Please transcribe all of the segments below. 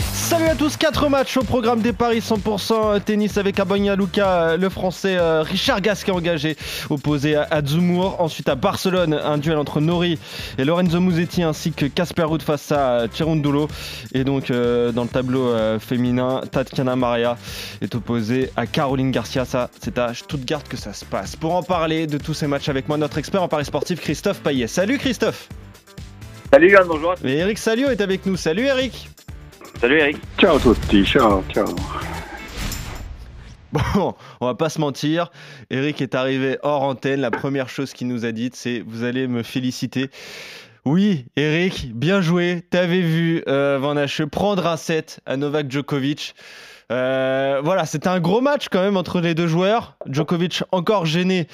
Salut à tous, 4 matchs au programme des paris 100% tennis avec Abonia Luca, le français euh, Richard Gasquet engagé, opposé à Zumur. Ensuite à Barcelone, un duel entre Nori et Lorenzo Musetti ainsi que Casper Ruud face à Cherundolo. Et donc euh, dans le tableau euh, féminin, Tatiana Maria est opposée à Caroline Garcia. Ça, c'est à Stuttgart que ça se passe. Pour en parler de tous ces matchs avec moi, notre expert en paris sportif Christophe Payet. Salut Christophe Salut Yann, bonjour. Et Eric Salio est avec nous. Salut Eric Salut Eric. Ciao tutti, ciao, ciao. Bon, on va pas se mentir. Eric est arrivé hors antenne. La première chose qu'il nous a dite, c'est vous allez me féliciter. Oui, Eric, bien joué. T'avais vu euh, Van Hache prendre un set à Novak Djokovic. Euh, voilà, c'était un gros match quand même entre les deux joueurs. Djokovic encore gêné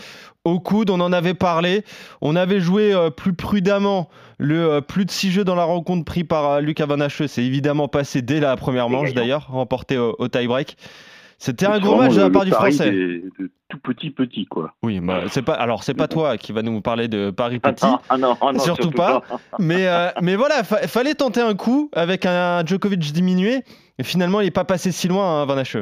au coude, on en avait parlé. On avait joué euh, plus prudemment le euh, plus de 6 jeux dans la rencontre pris par euh, Lucas Van Hache. C'est évidemment passé dès la première manche d'ailleurs, remporté au, au tie-break. C'était un gros match de la part du français. des- de tout petit petit quoi. Oui, bah, c'est pas. Alors c'est pas toi qui va nous parler de Paris Petit. Ah, ah non, ah non, Surtout pas. Mais, euh, mais voilà, fa- fallait tenter un coup avec un Djokovic diminué. Et finalement, il n'est pas passé si loin, hein, Van Hache.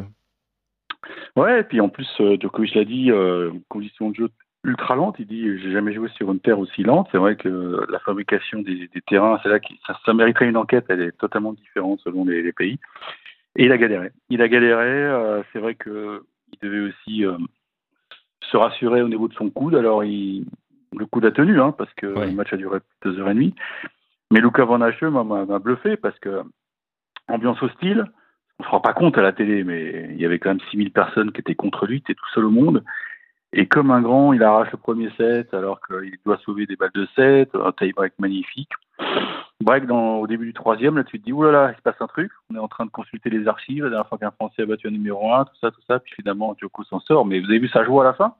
Ouais, et puis en plus euh, Djokovic l'a dit, euh, condition de jeu ultra lente. Il dit j'ai jamais joué sur une terre aussi lente. C'est vrai que la fabrication des, des terrains, c'est là que ça, ça mériterait une enquête. Elle est totalement différente selon les, les pays. Et il a galéré. Il a galéré. euh, c'est vrai que il devait aussi euh, se rassurer au niveau de son coude. Alors il, le coude a tenu, hein, parce que le match a duré deux heures et demie. Mais Luca Van m'a- bluffé parce que ambiance hostile. On ne se rend pas compte à la télé, mais il y avait quand même 6000 personnes qui étaient contre lui, il était tout seul au monde. Et comme un grand, il arrache le premier set alors qu'il doit sauver des balles de set, un tie-break magnifique. Break dans, au début du troisième, là tu te dis, oulala, il se passe un truc, on est en train de consulter les archives, la dernière fois qu'un Français a battu un numéro 1, tout ça, tout ça, puis finalement Djoko s'en sort. Mais vous avez vu sa joie à la fin?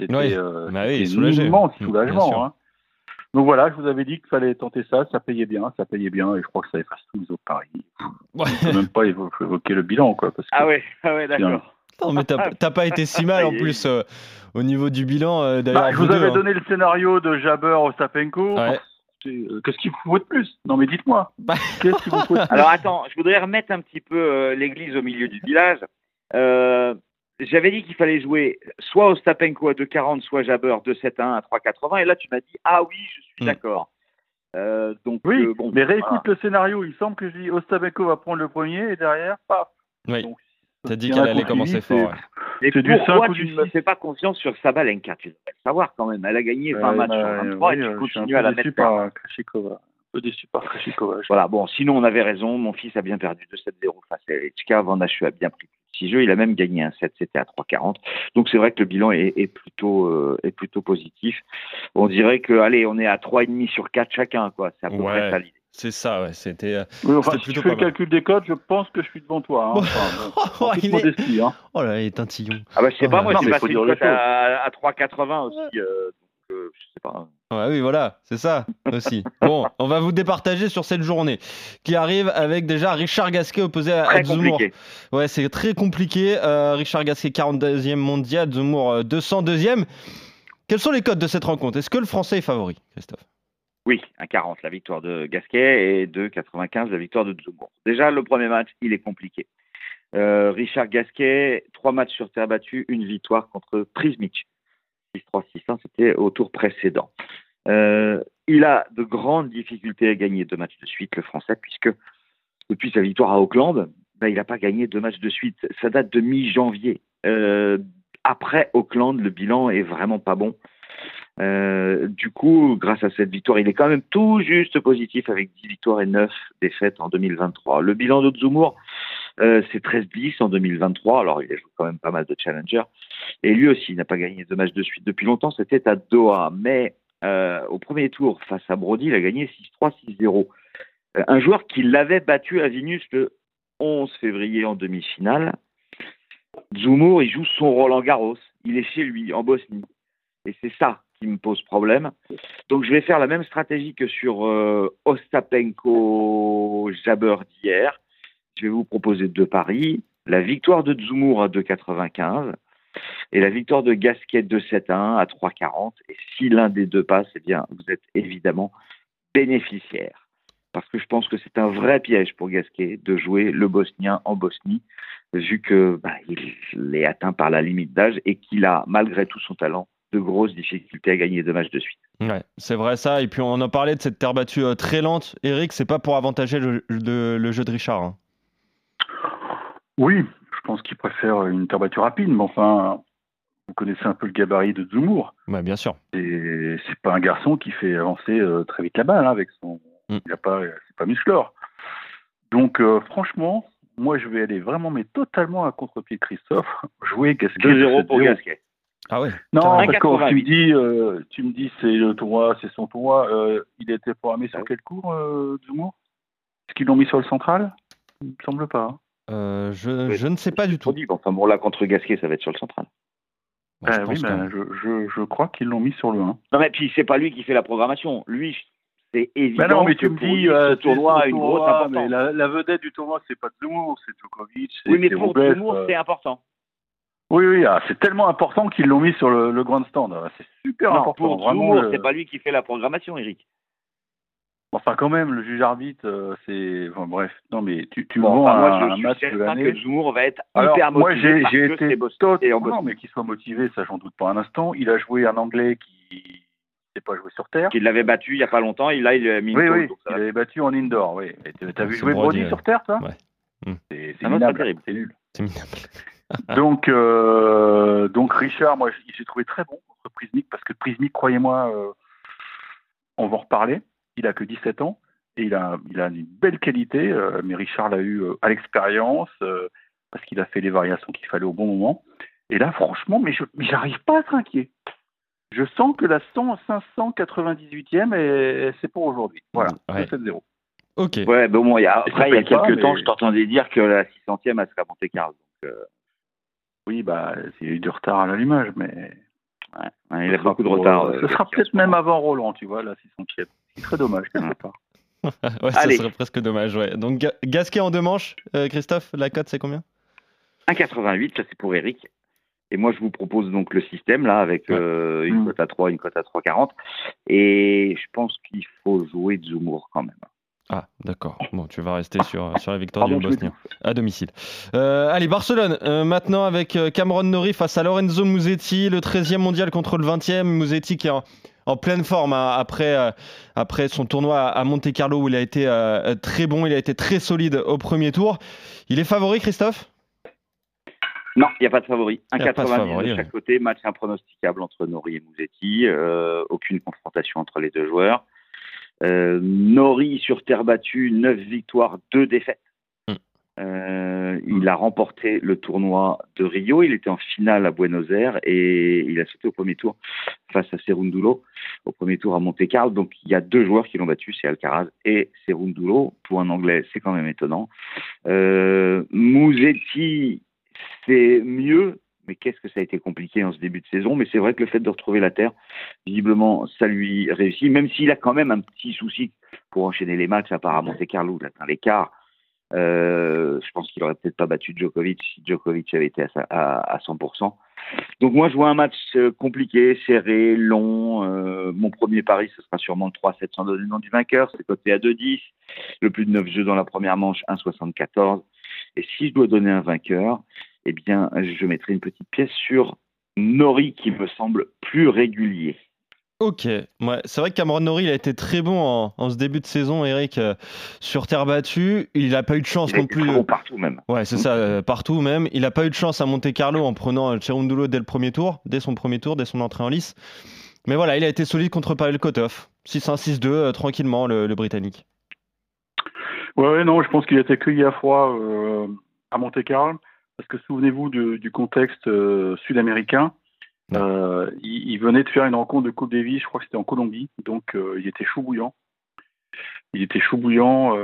C'était Oui. euh, Bah oui, soulagement. Hein. Donc voilà, je vous avais dit qu'il fallait tenter ça, ça payait bien, ça payait bien, et je crois que ça efface tous les autres paris. Ouais. On peut même pas évo- évoquer le bilan, quoi. Parce que Ah ouais, ah ouais, d'accord. Non, mais t'as pas été si mal en plus euh, au niveau du bilan. euh, Bah, D'ailleurs, je vous vous deux, avais hein. donné le scénario de Jabber Ostapenko. Ouais. C'est, euh, Qu'est-ce qu'il faut de plus? Non, mais dites-moi. Bah. Qu'est-ce qu'il vous faut de plus? Alors attends, je voudrais remettre un petit peu euh, l'église au milieu du village. Euh, J'avais dit qu'il fallait jouer soit Ostapenko à 2,40, soit Jabber 2,71 à 3,80. Et là, tu m'as dit, ah oui, je suis Mm. d'accord. Euh, donc, Oui, euh, bon, mais réécoute voilà. le scénario. Il semble que je dis Ostapenko va prendre le premier et derrière, paf. Oui. Donc, T'as dit qu'elle allait commencer fort. du pourquoi 5 ou tu ne me 6? fais pas confiance sur Sabalenka Tu devrais le savoir quand même. Elle a gagné 20 Ouais, matchs bah, sur 23 oui, et euh, tu un continues à la mettre par. Krejcikova. Un peu déçu par Krejcikova. je Voilà, bon, sinon on avait raison. Mon fils a bien perdu 2-7-0 face à Elchka. Van Hache a bien pris 6 jeux. Il a même gagné un 7, c'était à 3,40. Donc c'est vrai que le bilan est, est plutôt, euh, est plutôt positif. On dirait que, allez, on est à 3,5 sur 4 chacun, quoi. C'est à peu Ouais. près ça l'idée. C'est ça, ouais. C'était. euh, Oui, enfin, si plutôt tu fais le calcul des codes, je pense que je suis devant toi. Hein. Enfin, Oh, en il est- hein. Oh là, il est un tillon. Ah bah je sais pas, moi j'ai passé une cote à, à 3,80 aussi. euh, donc euh, je sais pas. Ouais, oui, voilà, c'est ça aussi. Bon, on va vous départager sur cette journée qui arrive avec déjà Richard Gasquet opposé à, à Très Zemmour. compliqué. Ouais, c'est très compliqué. Euh, Richard Gasquet, 42e mondial, Zemmour, euh, 202e. Quels sont les codes de cette rencontre? Est-ce que le Français est favori, Christophe? Oui, un 40 la victoire de Gasquet et 2,95 la victoire de Zemmour. Déjà le premier match, il est compliqué. Euh, Richard Gasquet, trois matchs sur terre battue, une victoire contre Prismic. 6-3, 6-1, c'était au tour précédent. Euh, il a de grandes difficultés à gagner deux matchs de suite, le Français, puisque depuis sa victoire à Auckland, ben, il n'a pas gagné deux matchs de suite. Ça date de mi-janvier. Euh, après Auckland, le bilan est vraiment pas bon. Euh, du coup, grâce à cette victoire, il est quand même tout juste positif avec 10 victoires et 9 défaites en 2023. Le bilan de Zemmour, euh, c'est 13-10 en 2023. Alors, il a joué quand même pas mal de challengers. Et lui aussi, il n'a pas gagné de match de suite depuis longtemps. C'était à Doha. Mais euh, au premier tour, face à Brody, il a gagné 6-3, 6-0. Euh, un joueur qui l'avait battu à Vinus le 11 février en demi-finale. Zemmour, il joue son Roland Garros. Il est chez lui, en Bosnie. Et c'est ça qui me pose problème. Donc je vais faire la même stratégie que sur euh, Ostapenko Jabber d'hier. Je vais vous proposer deux paris. La victoire de Zoumour à 2,95 et la victoire de Gasquet de 7-1 à 3,40. Et si l'un des deux passe, eh bien, vous êtes évidemment bénéficiaire. Parce que je pense que c'est un vrai piège pour Gasquet de jouer le Bosnien en Bosnie, vu que bah, est atteint par la limite d'âge et qu'il a, malgré tout son talent, de grosses difficultés à gagner deux matchs de suite. Ouais, c'est vrai ça. Et puis on en parlait de cette terre battue euh, très lente. Eric, c'est pas pour avantager le, le- le jeu de Richard. hein. Oui, je pense qu'il préfère une terre battue rapide, mais enfin, vous connaissez un peu le gabarit de Zoumour. Ouais, bien sûr. Et c'est pas un garçon qui fait avancer euh, très vite la balle hein, avec son. Mm. Il a pas, c'est pas musclor. Donc euh, franchement, moi je vais aller vraiment mais totalement à contre-pied de Christophe, jouer Gasquet 2-0 pour 7-0. Gasquet. Ah ouais. Non, parce que quand tu me 1,88. dis, euh, tu me dis c'est le tournoi, c'est son tournoi. euh, il était programmé sur quel cours, euh, Zoumour Est-ce qu'ils l'ont mis sur le central? Il me semble pas. hein. Euh, je, je ne sais pas du tout. Enfin bon, là, contre Gasquet, ça va être sur le central. Je Euh, oui, ben, je, je, je crois qu'ils l'ont mis sur le 1. Non, mais puis c'est pas lui qui fait la programmation. Lui, c'est évident Ben non, mais que tu me pour dis, euh, ce tournoi a une grosse importance. mais la, la vedette du tournoi, c'est pas Zoumour, c'est Djokovic, c'est Oui, mais pour euh. c'est important. Oui, oui, ah, c'est tellement important qu'ils l'ont mis sur le, le grandstand. Ah, C'est super Non, important. pour vraiment, le- c'est pas lui qui fait la programmation, Eric. Enfin, quand même, le juge arbitre, euh, c'est. Enfin, bref, non, mais tu, tu Bon, vends enfin, un, moi, je un suis match de certain l'année. que Zoumour va être Alors, hyper moi, motivé j'ai parce j'ai que été c'est Boston tot- et en Non, mais qu'il soit motivé, ça, j'en doute pas un instant. Il a joué un Anglais qui ne sait pas jouer sur terre. Qu'il l'avait battu il y a pas longtemps, et là, il a mis une Oui, pause, oui, ça il va. avait battu en indoor, oui. T'as- T'as vu jouer Brody, sur terre, toi? Ouais. Hmm. C'est c'est Ah non, c'est minable, terrible. c'est nul. C'est minable. donc, euh, donc Richard, moi, j'ai trouvé très bon contre Prismic parce que Prismic, croyez-moi, euh, on va en reparler. Il a que 17 ans et il a, il a une belle qualité, euh, mais Richard l'a eu euh, à l'expérience euh, parce qu'il a fait les variations qu'il fallait au bon moment. Et là, franchement, mais je mais j'arrive pas à être inquiet. Je sens que la 100 598e, et c'est pour aujourd'hui. Voilà, Ouais. 2-7-0. Ok. Ouais, bon, il y a, Et ça après, il y a pas, quelques mais- temps, je t'entendais dire que la 600e, elle serait à Monte Carlo. Donc, euh, Oui, bah, il y a eu du retard à l'allumage, mais. ouais, il a beaucoup de retard. euh, euh, Ce sera peut-être même avant Roland, tu vois, la 600e. C'est très dommage, quelque part. ouais, ça serait presque dommage. Ouais. Donc Ga- Gasquet en deux manches. Euh, Christophe, la cote c'est combien? 1,88, ça c'est pour Eric. Et moi, je vous propose donc le système là avec Ouais. euh, une cote à 3, une cote à 3,40. Et je pense qu'il faut jouer Zoumour quand même. Ah, d'accord. Bon, tu vas rester sur, sur la victoire Pardon, du Bosnien à domicile. Euh, allez, Barcelone, euh, maintenant avec euh, Cameron Nori face à Lorenzo Musetti, le 13e mondial contre le 20e. Musetti qui est en, en pleine forme hein, après, euh, après son tournoi à Monte Carlo où il a été très bon, il a été très solide au premier tour. Il est favori, Christophe? Non, il n'y a pas de favori. Y a pas de 1,90 favori, de ouais. chaque côté, match impronosticable entre Nori et Musetti. aucune confrontation entre les deux joueurs. Euh, Nori sur terre battue, 9 victoires, 2 défaites. Mm. Euh, il a remporté le tournoi de Rio. Il était en finale à Buenos Aires et il a sauté au premier tour face à Cerundulo au premier tour à Monte Carlo. Donc il y a deux joueurs qui l'ont battu, c'est Alcaraz et Cerundulo. Pour un Anglais, c'est quand même étonnant. Euh, Musetti, c'est mieux, mais qu'est-ce que ça a été compliqué en ce début de saison. Mais c'est vrai que le fait de retrouver la terre, visiblement, ça lui réussit, même s'il a quand même un petit souci pour enchaîner les matchs, à Monte Carlo, il atteint l'écart. Euh, je pense qu'il aurait peut-être pas battu Djokovic si Djokovic avait été à, sa- à, à 100%. Donc moi, je vois un match euh, compliqué, serré, long. Euh, mon premier pari, ce sera sûrement le 3-7 sans donner le du vainqueur. C'est coté à 2-10. Le plus de 9 jeux dans la première manche, 1,74. Et si je dois donner un vainqueur, eh bien, je mettrai une petite pièce sur Nori, qui me semble plus régulier. Ok, ouais. c'est vrai que Cameron Nori il a été très bon en, en ce début de saison, Eric, euh, sur terre battue. Il n'a pas eu de chance Il non plus. très bon partout même. Ouais, c'est ça, euh, partout même. Il n'a pas eu de chance à Monte Carlo en prenant euh, Cerundulo dès le premier tour, dès son premier tour, dès son entrée en lice. Mais voilà, il a été solide contre Pavel Kotov. 6-1, 6-2, euh, tranquillement, le, le Britannique. Ouais, ouais, non, je pense qu'il a été cueilli à froid euh, à Monte Carlo, parce que souvenez-vous du, du contexte euh, sud-américain. Euh, il, il venait de faire une rencontre de Coupe Davis, je crois que c'était en Colombie, donc euh, il était chaud bouillant. Il était chaud bouillant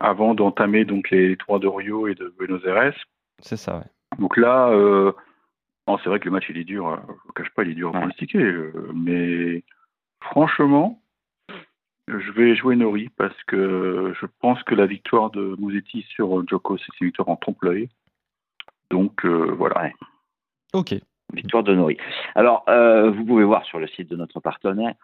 avant d'entamer donc les tours de Rio et de Buenos Aires. C'est ça, ouais. Donc là, c'est vrai que le match, il est dur. Je ne cache pas, il est dur à pronostiquer. euh, Mais franchement, je vais jouer Nori parce que je pense que la victoire de Mouzetti sur Djoko, c'est une victoire en trompe-l'œil. Donc, euh, voilà. Ouais. Ok. Victoire de Nori. Alors, euh, vous pouvez voir sur le site de notre partenaire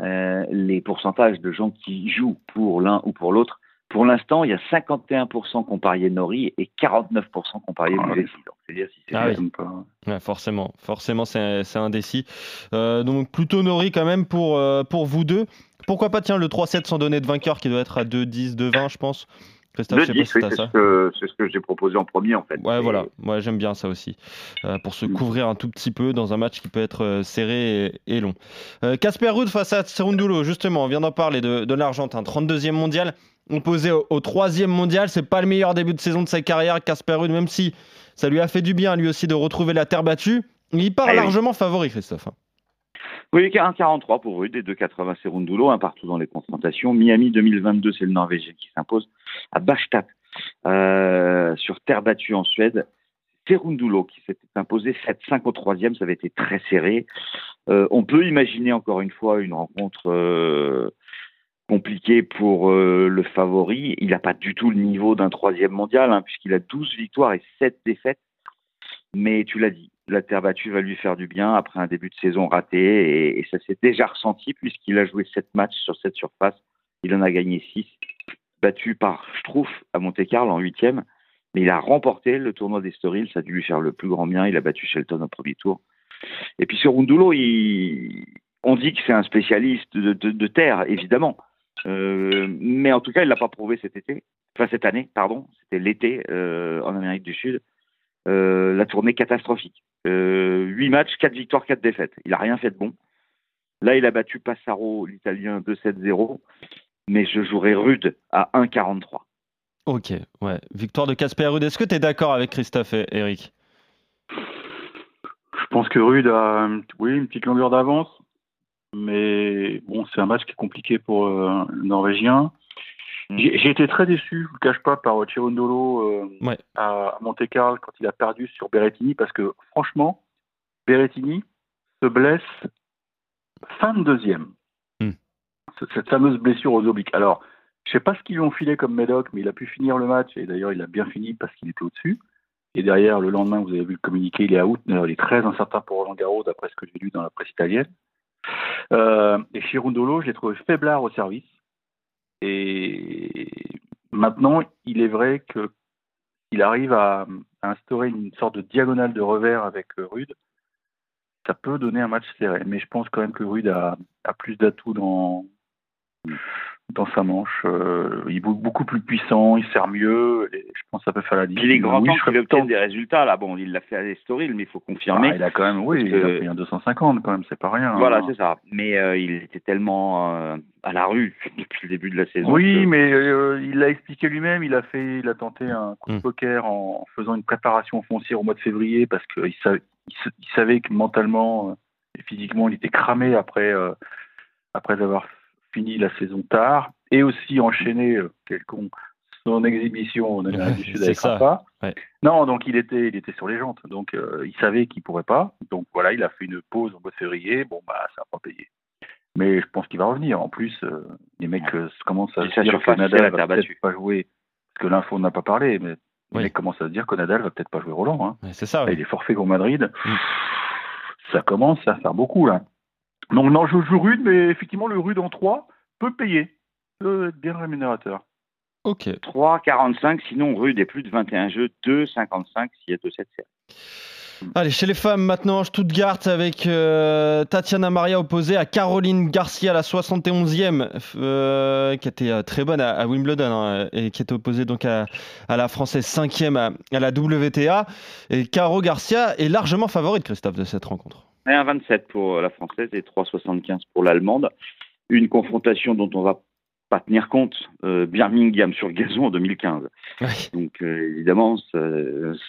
euh, les pourcentages de gens qui jouent pour l'un ou pour l'autre. Pour l'instant, il y a 51% qu'on pariait Nori et 49% qu'on pariait Ah, c'est-à-dire si c'est Ah oui. Pas. Ouais, forcément, forcément, c'est c'est indécis. Euh, donc plutôt Nori quand même pour, euh, pour vous deux. Pourquoi pas, tiens, le 3-7 sans donner de vainqueur qui doit être à 2-10, 2-20, je pense. Christophe, je sais pas 2-10, si oui, t'as c'est ce que, c'est ce que j'ai proposé en premier, en fait. Ouais, Et- voilà. Moi, j'aime bien ça aussi. Euh, pour se Mm. couvrir un tout petit peu dans un match qui peut être euh, serré et, et long. Euh, Casper Ruud face à Cerundulo, justement, on vient d'en parler de, de l'Argentin. 32e mondial, opposé au, au 3e mondial. C'est pas le meilleur début de saison de sa carrière, Casper Ruud, même si ça lui a fait du bien, lui aussi, de retrouver la terre battue. Il part oui. largement favori, Christophe. hein. Oui, 1,43 pour Rude et 2,80 c'est Rundulo, un partout dans les confrontations. Miami 2022, c'est le Norvégien qui s'impose à Bastad, euh, sur terre battue en Suède. C'est Rundulo qui s'était imposé 7-5 au troisième, ça avait été très serré. Euh, on peut imaginer encore une fois une rencontre euh, compliquée pour le favori. Il n'a pas du tout le niveau d'un troisième mondial, hein, puisqu'il a 12 victoires et 7 défaites. Mais tu l'as dit, la terre battue va lui faire du bien après un début de saison raté et, ça s'est déjà ressenti puisqu'il a joué 7 matchs sur cette surface. Il en a gagné 6, battu par Schtrouff à Monte-Carlo en huitième. Mais il a remporté le tournoi d'Estoril, ça a dû lui faire le plus grand bien. Il a battu Shelton au premier tour. Et puis sur Rundulo, on dit que c'est un spécialiste de, terre, évidemment. Euh, mais en tout cas, il l'a pas prouvé cet été, enfin cette année, pardon. C'était l'été euh, en Amérique du Sud. Euh, la tournée catastrophique. Euh, 8 matchs, 4 victoires, 4 défaites. Il a rien fait de bon. Là, il a battu Passaro, l'Italien, 2-7-0. Mais je jouerai Rude à 1,43. Ok, ouais. Victoire de Casper Ruud. Est-ce que tu es d'accord avec Christophe et Eric? Je pense que Rude a oui, une petite longueur d'avance. Mais bon, c'est un match qui est compliqué pour euh, le Norvégien. J'ai été très déçu, je ne vous le cache pas, par Chirondolo euh, Ouais. à Monte-Carlo quand il a perdu sur Berrettini, parce que franchement, Berrettini se blesse fin de deuxième. Mm. C- Cette fameuse blessure aux obliques. Alors, je sais pas ce qu'ils lui ont filé comme médoc, mais il a pu finir le match, et d'ailleurs il a bien fini parce qu'il était au-dessus. Et derrière, le lendemain, vous avez vu le communiqué, il est out. D'ailleurs, il est très incertain pour Roland Garros, d'après ce que j'ai lu dans la presse italienne. Euh, et Chirundolo, je l'ai trouvé faiblard au service. Et maintenant, il est vrai que il arrive à, instaurer une sorte de diagonale de revers avec euh, Rude. Ça peut donner un match serré, mais je pense quand même que Rude a plus d'atouts dans, dans sa manche. Euh, il est beaucoup plus puissant, il sert mieux, et je pense que ça peut faire la différence. il est grand Oui, temps qu'il obtienne des résultats. Là, bon, il l'a fait à l'Estoril, mais il faut confirmer. Ah, il a quand même, oui, il a que- pris un 250 quand même, c'est pas rien. Voilà, hein. c'est ça. Mais euh, il était tellement euh, à la rue depuis le début de la saison. Oui, que- mais euh, il l'a expliqué lui-même. Il a fait, il a tenté un coup de Mm. poker en, en faisant une préparation foncière au mois de février parce qu'il savait, il, sa- il savait que mentalement et physiquement, il était cramé après euh, après avoir fini la saison tard et aussi enchaîné euh, quel con, son exhibition en Amérique du Sud avec. Rafa. Ouais. Non, donc il était, il était sur les jantes. Donc euh, il savait qu'il pourrait pas. Donc voilà, il a fait une pause au mois de février. Bon bah ça n'a pas payé. Mais je pense qu'il va revenir. En plus, euh, les mecs euh, commencent à se dire que Nadal va peut-être pas jouer. Parce que l'info n'a pas parlé, mais les Oui. mecs commencent à se dire que Nadal va peut-être pas jouer Roland. Hein. Ouais, C'est ça, Là, ouais. il est forfait pour Madrid. Mm. Ça commence à faire beaucoup là. Donc non, je joue Rude, mais effectivement le Rude en 3 peut payer. Peut être bien rémunérateur. Ok. 3,45, sinon Rude est plus de 21 jeux, 2,55 s'il y a 2-7 séries. Allez, chez les femmes maintenant, Stuttgart avec euh, Tatiana Maria opposée à Caroline Garcia, la 71e, euh, qui était euh, très bonne à, à Wimbledon hein, et qui est opposée donc à, à la française 5e à, à la WTA. Et Caro Garcia est largement favorite, Christophe, de cette rencontre. Et 1,27 pour la française et 3,75 pour l'allemande. Une confrontation dont on va pas tenir compte, euh, Birmingham sur gazon en 2015. Ouais. Donc euh, évidemment, ça,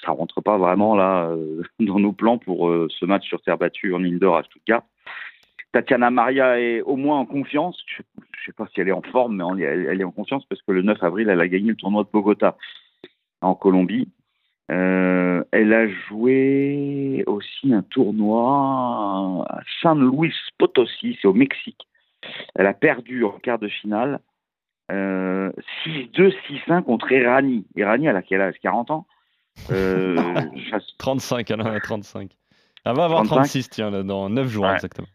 ça rentre pas vraiment là euh, dans nos plans pour euh, ce match sur terre battue en indoor à Stuttgart. Tatiana Maria est au moins en confiance. Je ne sais pas si elle est en forme, mais elle est en confiance parce que le 9 avril, elle a gagné le tournoi de Bogota en Colombie. Euh, elle a joué aussi un tournoi à San Luis Potosí, c'est au Mexique. Elle a perdu en quart de finale euh, 6-2, 6-1 contre Irani. Irani, elle a quel âge? 40 ans? Euh, chasse- 35, elle en a 35. Elle va avoir 35. 36, tiens, là, dans 9 jours Ouais. exactement.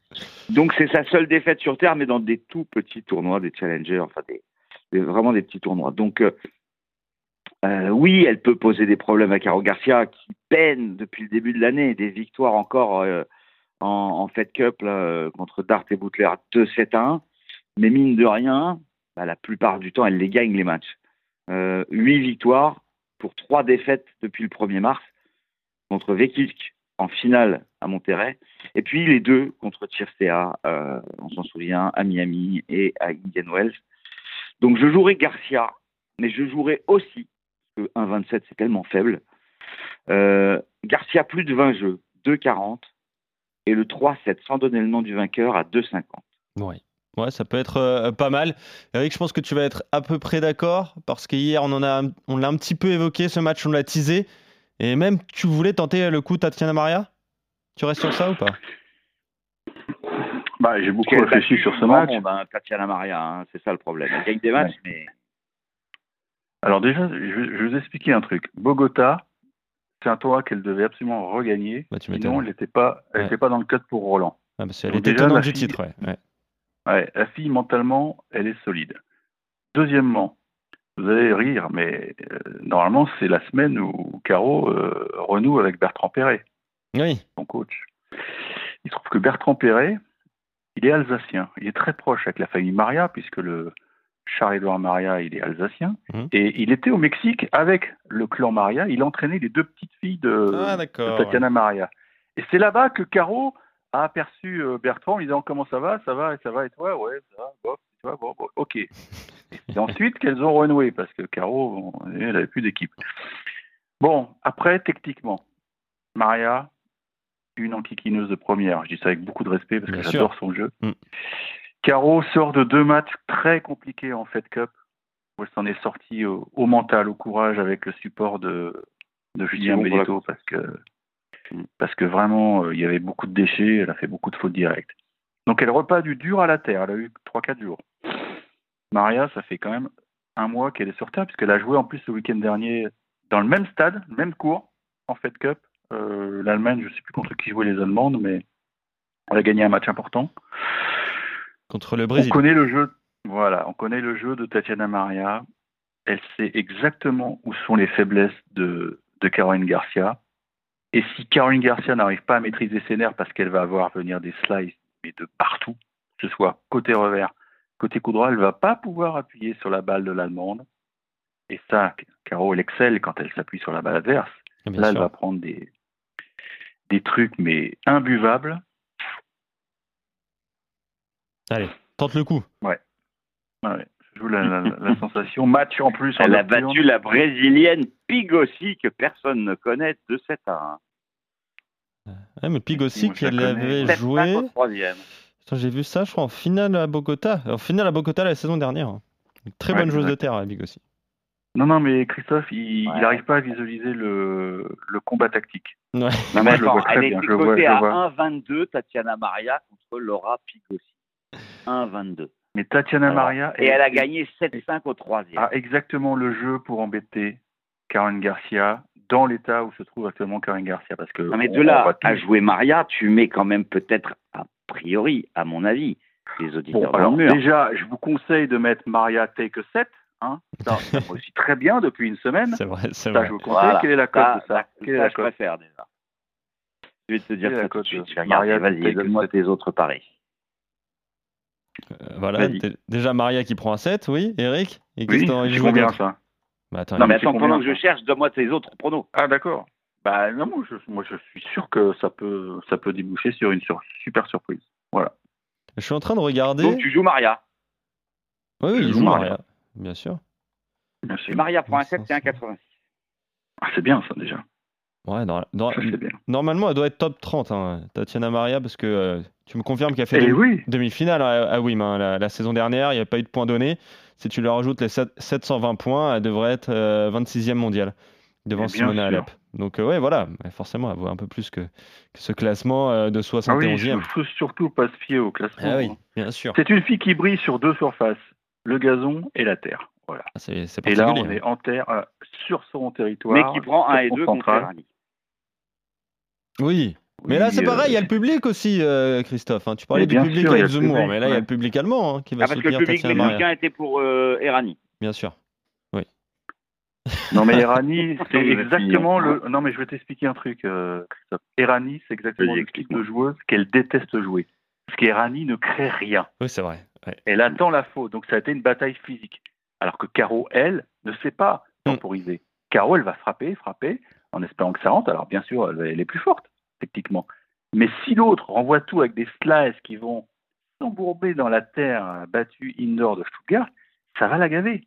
Donc c'est sa seule défaite sur Terre, mais dans des tout petits tournois, des challengers, enfin des, des- vraiment des petits tournois. Donc euh, oui, elle peut poser des problèmes à Caro Garcia, qui peine depuis le début de l'année, des victoires encore euh, en, Fed Cup euh, contre Dart et Butler 2-7 à 1. Mais mine de rien, bah, la plupart du temps, elle les gagne les matchs. Euh, 8 victoires pour 3 défaites depuis le 1er mars contre Vekic en finale à Monterrey. Et puis les deux contre Chirstea, on s'en souvient, à Miami et à Indian Wells. Donc je jouerai Garcia, mais je jouerai aussi, que 1,27 c'est tellement faible, euh, Garcia plus de 20 jeux, 2,40, et le 3-7 sans donner le nom du vainqueur à 2,50. Ouais. Ouais, ça peut être euh, pas mal. Eric, je pense que tu vas être à peu près d'accord parce que hier on en a, on l'a un petit peu évoqué ce match, on l'a teasé et même tu voulais tenter le coup Tatiana Maria? Tu restes sur ça ou pas? Bah, j'ai beaucoup réfléchi sur ce match. monde, hein, Tatiana Maria, hein, c'est ça le problème. Elle gagne des matchs, mais Alors déjà, je, je vais vous expliquer un truc. Bogota, c'est un tournoi qu'elle devait absolument regagner. Bah, tu Sinon, elle n'était pas, elle Ouais. était pas dans le cut pour Roland. Ah, parce qu'elle Donc était déjà, du fille- titre, ouais. ouais. Ouais, la fille, mentalement, elle est solide. Deuxièmement, vous allez rire, mais euh, normalement, c'est la semaine où Caro euh, renoue avec Bertrand Perret, Oui, son coach. Il se trouve que Bertrand Perret, il est alsacien. Il est très proche avec la famille Maria, puisque le Charles-Édouard Maria, il est alsacien. Mhm. Et il était au Mexique avec le clan Maria. Il entraînait les deux petites filles de, ah de. Tatiana Maria. Et c'est là-bas que Caro a aperçu euh, Bertrand en lui disant comment ça va, ça va, ça va et toi, ouais, ça va, bof, tu vois, bon, bon, ok. Et c'est ensuite qu'elles ont renoué parce que Caro, bon, elle n'avait plus d'équipe. Bon, après, techniquement, Maria, une enquiquineuse de première. Je dis ça avec beaucoup de respect parce Bien que j'adore son jeu. Mm. Caro sort de deux matchs très compliqués en Fed Cup où elle s'en est sortie au, au mental, au courage avec le support de, de Julien bon Belletto parce que parce que vraiment euh, il y avait beaucoup de déchets, elle a fait beaucoup de fautes directes. Donc elle repart du dur à la terre, elle a eu 3-4 jours. Maria, ça fait quand même un mois qu'elle est sur terre puisqu'elle a joué en plus le week-end dernier dans le même stade, même cours en Fed Cup. Euh, L'Allemagne, je ne sais plus contre qui jouaient les Allemandes, mais elle a gagné un match important. Contre le On Brésil. connaît le jeu. Voilà, on connaît le jeu de Tatiana Maria. Elle sait exactement où sont les faiblesses de, de Caroline Garcia. Et si Caroline Garcia n'arrive pas à maîtriser ses nerfs parce qu'elle va avoir venir des slices mais de partout, que ce soit côté revers, côté coup droit, elle va pas pouvoir appuyer sur la balle de l'allemande. Et ça, Caro, elle excelle quand elle s'appuie sur la balle adverse. Bien Là, elle va prendre des, des trucs mais imbuvables. Allez, tente le coup. Ouais, je joue la, la- la sensation. Match en plus. en elle a battu la brésilienne Pigossi, que personne ne connaît, de 7 à 1. Ouais, mais Pig aussi, Moi, je la qu'elle avait 7 joué. J'ai vu ça, je crois, en finale à Bogota. En finale à Bogota la saison dernière. hein. Une très Ouais, bonne joueuse de terre, la Big aussi. Non, non, mais Christophe, il Ouais. n'arrive pas à visualiser le, le combat tactique. Ouais. Non, Moi, mais je le vois très elle bien, était je vois, à vois. 1,22, Tatiana Maria contre Laura Pigossi. 1,22. Mais Tatiana Alors, Maria Et elle a gagné 7-5 au troisième. a exactement le jeu pour embêter Caroline Garcia dans l'état où se trouve actuellement Caroline Garcia. Parce que Non, mais de là à jouer Maria, tu mets quand même peut-être, a priori, à mon avis, les Bon, auditeurs dans alors le mur. déjà, je vous conseille de mettre Maria take a 7. Hein. Ça, ça réussit très bien depuis une semaine. C'est vrai, c'est Ça, vrai. je vous conseille. Voilà. Quelle est la cote de ça, ça, Quelle est la je cote préfère déjà. Je vais te dire ça la tout de suite. Je vais regarder. Maria Vas-y, donne-moi tes autres paris. Euh, voilà, déjà Maria qui prend un 7, oui. Eric? Et Oui, c'est combien ça? Bah, attends, Non, mais attends, pendant que je cherche, donne-moi tes autres pronos. Ah d'accord. Bah non, moi je, moi je suis sûr que ça peut, ça peut déboucher sur une sur- super surprise. Voilà. je suis en train de regarder. Donc tu joues Maria. Oui, oui, je il joue Maria. Maria, bien sûr. Bien sûr. Maria prend un 7, c'est un 86. Ah, c'est bien ça déjà. Ouais, dans- dans- Ça c'est bien. normalement, elle doit être top 30, hein, Tatiana Maria, parce que euh, tu me confirmes qu'elle a fait Et demi- oui. demi-finale à, à Wim hein, la, la saison dernière. Il n'y a pas eu de points donnés. Si tu leur rajoutes les sept- 720 points, elle devrait être euh, 26e mondiale devant bien Simona. Alep. Donc, euh, ouais, voilà, Mais forcément, elle vaut un peu plus que, que ce classement euh, de Ah oui, 71e. il faut surtout pas se fier au classement. Ah oui, hein. bien sûr. C'est une fille qui brille sur deux surfaces, le gazon et la terre. Voilà. Ah, C'est c'est Et là, on est en terre, euh, sur son territoire. Mais qui prend 1 et sur 2 son contre central. Oui. Mais là, c'est Oui, pareil, il y a euh, le public aussi, euh, Christophe. hein. Tu parlais Mais du bien public sûr, il y a avec le Zemmour, public, mais là, il y a ouais. le public allemand hein, qui va Ah, parce que le soutenir public Tatiana Maria. mexicain était pour euh, Errani. Bien sûr. Non, mais Errani, c'est Vous êtes exactement mignon. le. Non, mais je vais t'expliquer un truc, euh, Christophe. Errani, c'est exactement Vas-y, le type explique-moi. de joueuse qu'elle déteste jouer. Parce qu'Errani ne crée rien. Oui, c'est vrai. Ouais. Elle attend la faute. Donc, ça a été une bataille physique. Alors que Caro, elle, ne sait pas Mm. temporiser. Caro, elle va frapper, frapper, en espérant que ça rentre. Alors, bien sûr, elle, est plus forte, techniquement. Mais si l'autre renvoie tout avec des slices qui vont s'embourber dans la terre euh, battue indoor de Stuttgart, ça va la gaver.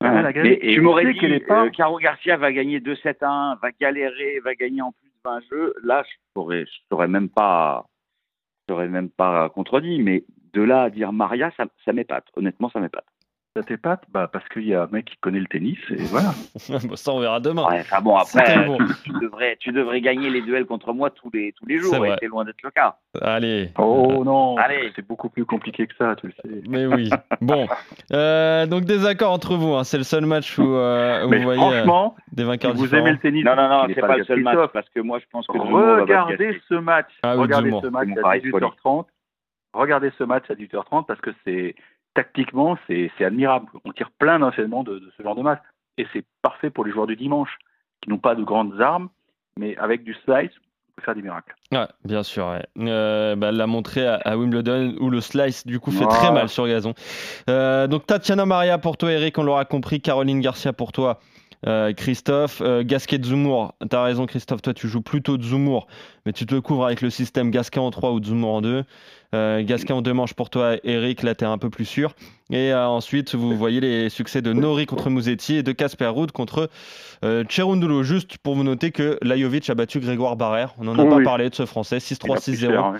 Ça va la gaver. Mais Et tu m'aurais dit que pas. Caro Garcia va gagner 2-7 à 1, va galérer, va gagner en plus de 20 jeux. Là, je je t'aurais même pas, je t'aurais même pas contredit. Mais de là à dire Maria, ça, ça m'épate. Honnêtement, ça m'épate. Ça t'épate bah, Parce qu'il y a un mec qui connaît le tennis, et voilà. Bon, ça, on verra demain. Ouais, enfin bon, après, bon. tu, devrais, tu devrais gagner les duels contre moi tous les, tous les jours. Et c'est loin d'être le cas. Allez. Oh non, Allez. c'est beaucoup plus compliqué que ça, tu le sais. Mais oui. Bon. Euh, donc, désaccord entre vous. hein. C'est le seul match où, euh, où vous voyez euh, franchement, des si vainqueurs vous différents. aimez le tennis, Non, non, non, c'est pas le seul match. Parce que moi, je pense que Regardez ce match. Ah oui, regardez ce match à pari de 18h30. Regardez ce match à 18h30 parce que c'est tactiquement c'est admirable. On tire plein d'enseignements de, de ce genre de match et c'est parfait pour les joueurs du dimanche qui n'ont pas de grandes armes, mais avec du slice, on peut faire des miracles. Ouais, bien sûr. ouais. Euh, bah, elle l'a montré à, à Wimbledon où le slice du coup fait très mal sur gazon. Euh, donc Tatiana Maria pour toi, Eric, on l'aura compris. Caroline Garcia pour toi. Euh, Christophe, euh, Gasquet de Zumour, t'as raison Christophe, toi tu joues plutôt de Zumour, mais tu te couvres avec le système Gasquet en 3 ou de Zumour en 2. Euh, Gasquet en deux manches pour toi Eric, là t'es un peu plus sûr. Et ensuite vous voyez les succès de Nori contre Mouzetti et de Casper Ruud contre Cherundolo. Juste pour vous noter que Lajovic a battu Grégoire Barrère, on n'en a Oui, pas parlé de ce français, Il a pris 6-3, 6-0. cher, hein.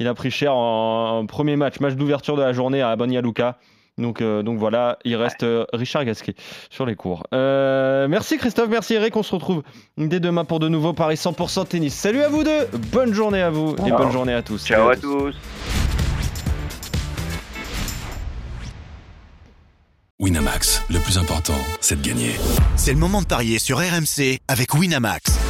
Il a pris cher en, en premier match, match d'ouverture de la journée à Banja Luka. Donc, euh, donc voilà, il reste euh, Richard Gasquet sur les cours. Euh, merci Christophe, merci Eric. On se retrouve dès demain pour de nouveaux Paris 100% tennis. Salut à vous deux, bonne journée à vous et bonne journée à tous. Ciao Salut à tous. Winamax, le plus important, c'est de gagner. C'est le moment de parier sur RMC avec Winamax.